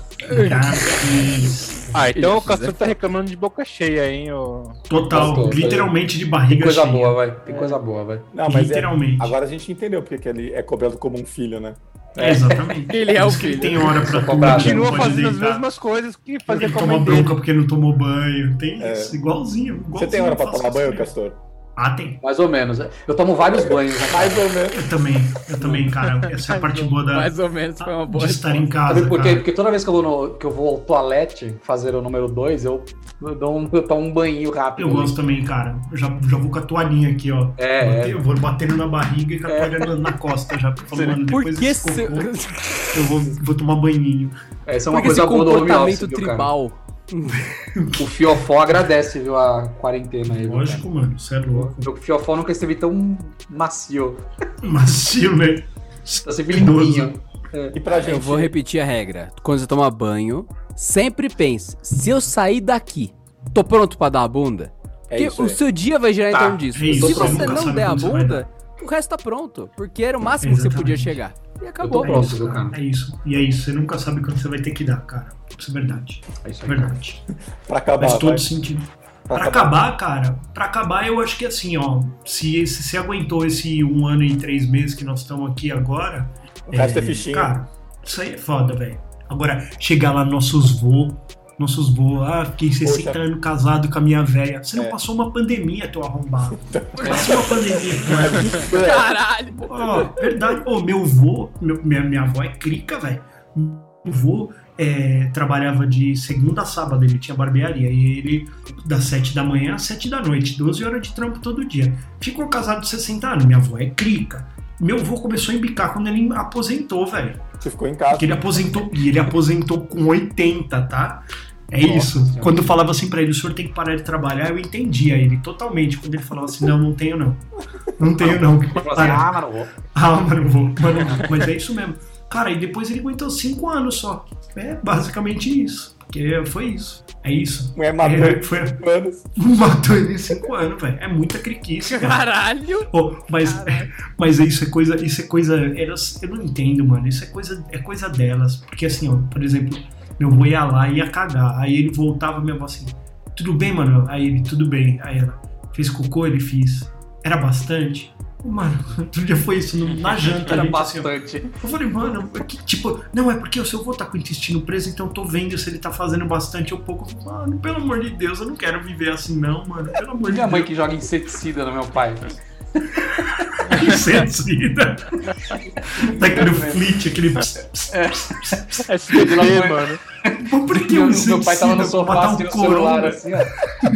Já fiz. Ah, então o Castor tá reclamando de boca cheia, hein? ô. Total, Gostou, literalmente de Tem barriga coisa cheia. boa, vai. Tem coisa boa, vai. Não, mas é, literalmente. agora a gente entendeu porque que ele é cobrado como um filho, né? É, exatamente. Ele é o ele filho. tem hora pra tudo. ele não Continua fazendo as mesmas coisas que fazia Ele com a toma bronca dele. porque não tomou banho. Tem É. isso, igualzinho, igualzinho. Você tem hora pra tomar banho, isso. Castor? Ah, tem. Mais ou menos. Eu tomo vários banhos, né? Mais ou menos. Eu também, eu também, cara. Essa é a parte boa da, Mais ou menos foi uma boa de estar em casa. Sabe por quê? Porque toda vez que eu vou, no, que eu vou ao toalete fazer o número 2, eu, eu, dou um, eu tomo um banho rápido. Eu gosto também, cara. Eu já, já vou com a toalhinha aqui, ó. É, Bate- é. Eu vou batendo na barriga e com a É. toalha na, na costa já. Falando, Por depois que cocô, eu vou, vou tomar banhinho. Essa é uma Por que esse coisa boa do home viu, cara? O Fiofó agradece, viu, a quarentena aí. Lógico, mano. Você é louco. cara? O Fiofó nunca esteve tão macio. Macio, né? Tá sempre limpinho. E pra gente. Eu vou repetir a regra. Quando você toma banho, sempre pense: se eu sair daqui, tô pronto pra dar a bunda? É Porque isso o seu dia vai girar Tá, em torno disso. é isso, se você não der a bunda, o resto tá pronto. Porque era o máximo que você podia chegar. E Eu acabou. tô isso, viu, cara. É isso. E é isso. Você nunca sabe quando você vai ter que dar, cara. Isso é verdade. É isso É aí. verdade. Pra acabar. Faz todo vai. sentido. Pra Pra acabar, cara, pra acabar eu acho que assim, ó, se, se você aguentou esse um ano e três meses que nós estamos aqui agora. O resto é fichinho. Cara, isso aí é foda, velho. Agora, chegar lá nossos vô, nossos vô, ah, fiquei 60 Poxa. anos casado com a minha velha. Você não É. passou uma pandemia, teu arrombado. Passou uma pandemia. Caralho. Ó, verdade. Ô, meu vô, meu- minha, minha avó é crica, velho. Meu vô é, trabalhava de segunda a sábado, ele tinha barbearia. E ele, das 7 da manhã às 7 da noite, 12 horas de trampo todo dia. Ficou casado de 60 anos, minha avó é crica. Meu avô começou a embicar quando ele aposentou, velho. Você ficou em casa. Porque ele aposentou, e ele aposentou com 80, tá? É Nossa isso. Senhora. Quando eu falava assim pra ele, o senhor tem que parar de trabalhar, eu entendia ele totalmente. Quando ele falava assim, não, não tenho não. Não tenho não. Falou assim, Para. ah, mano, vou. Ah, mano, vou. Mano, mas é isso mesmo. Cara, e depois ele aguentou cinco anos só. É basicamente isso. Porque foi isso. É isso. Mulher matou É, foi, cinco anos. matou ele em cinco anos, velho. É muita criquice, cara. Caralho. Ô, mas, mas isso é coisa. Isso é coisa. Elas, eu não entendo, mano. Isso é coisa, é coisa delas. Porque assim, ó, por exemplo, meu avô ia lá e ia cagar. Aí ele voltava e minha avó assim, tudo bem, mano? Aí ele, tudo bem. Aí ela, fez cocô, ele fiz. Era bastante? Mano, outro dia foi isso no- na janta. Era gente, assim, bastante. Eu falei, mano, que, tipo, não, é porque o seu avô tá com o intestino preso, então eu tô vendo se ele tá fazendo bastante ou pouco. Eu falei, Mano, pelo amor de Deus, eu não quero viver assim, não, mano. Pelo amor de Minha mãe Deus. que joga inseticida no meu pai. Inseticida. Daquele flit, aquele. SBT, mãe- mano. Por que Meu, meu pai tava no sofá assim, um no celular, assim, ó.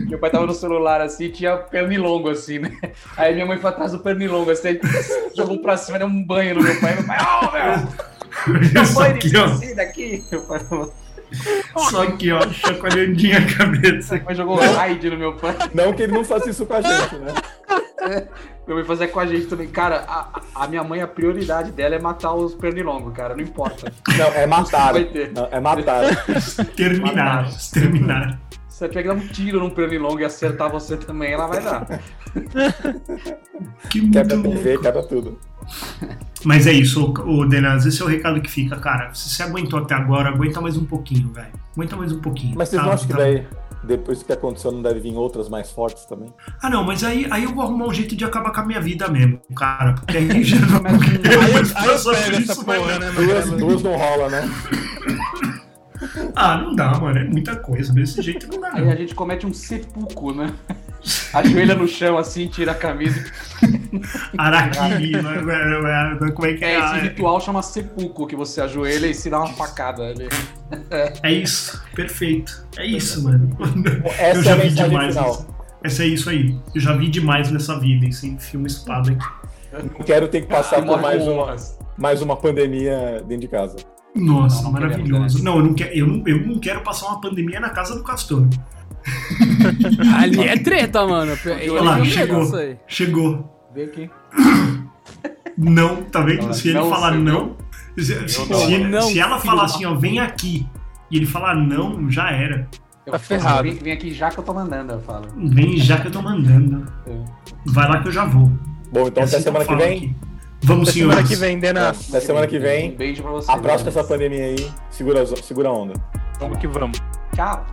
Meu pai tava no celular assim e tinha pernilongo assim, né? Aí minha mãe foi atrás do pernilongo, assim, aí jogou pra cima, deu um banho no meu pai. Meu pai, ó, meu! Só Banho de aqui, ó. inseticida aqui! Meu pai falou. Só aqui, ó, chacoalhandinha a cabeça. Pai jogou raid no meu pai. Não que ele não faça isso com a gente, né? Meu pai fazia com a gente também. Cara, a, a minha mãe, a prioridade dela é matar os pernilongos, cara. Não importa. Não, é matar. Vai ter. Não, é matar. Terminar, terminar. Se ela tiver que dar um tiro num pernilongo e acertar você também, ela vai dar. Que muito Quebra. TV, quebra tudo. Mas é isso, o Denas, esse é o recado que fica, cara. Se você aguentou até agora, aguenta mais um pouquinho, velho. Aguenta mais um pouquinho. Mas vocês tá? não acham que Tá. daí, depois do que aconteceu, não deve vir outras mais fortes também? Ah, não, mas aí, aí eu vou arrumar um jeito de acabar com a minha vida mesmo, cara. Porque aí já não Aí eu, aí pego essa porra, né, duas não rola, né? Ah, não dá, mano. É muita coisa. Desse jeito não dá, Aí a não. gente comete um sepulcro, né? Ajoelha no chão assim, tira a camisa. Araquiri, é- é- é- como é que É, é? esse ritual chama sepulcro, que você ajoelha e se dá uma facada ali. É isso, perfeito. É isso, mano. Essa eu é já a vi demais. final. nessa- Essa é isso aí. Eu já vi demais nessa vida, e sem filme espada aqui. Não quero ter que passar por Morre mais uma, mais uma pandemia dentro de casa. Nossa, Não, não maravilhoso. Não, eu não, quero, eu, não, eu não quero passar uma pandemia na casa do Castor. Ali é treta, mano. Olha lá, medo chegou. Chegou. Vem aqui. Não, tá vendo? Não, se ele não, falar não. Se, se- não. se se ela falar assim, ó, vem aqui, e ele falar não, já era. Eu Tá ferrado. Vem, vem aqui já que eu tô mandando, eu falo. Vem já que eu tô mandando. Vai lá que eu já vou. Bom, então É até assim semana que falo vem. aqui. Vamos, Até semana que vem, Dena. Até semana que Um vem. beijo pra você. A próxima essa pandemia aí. Segura, segura a onda. Vamos que vamos. Tchau.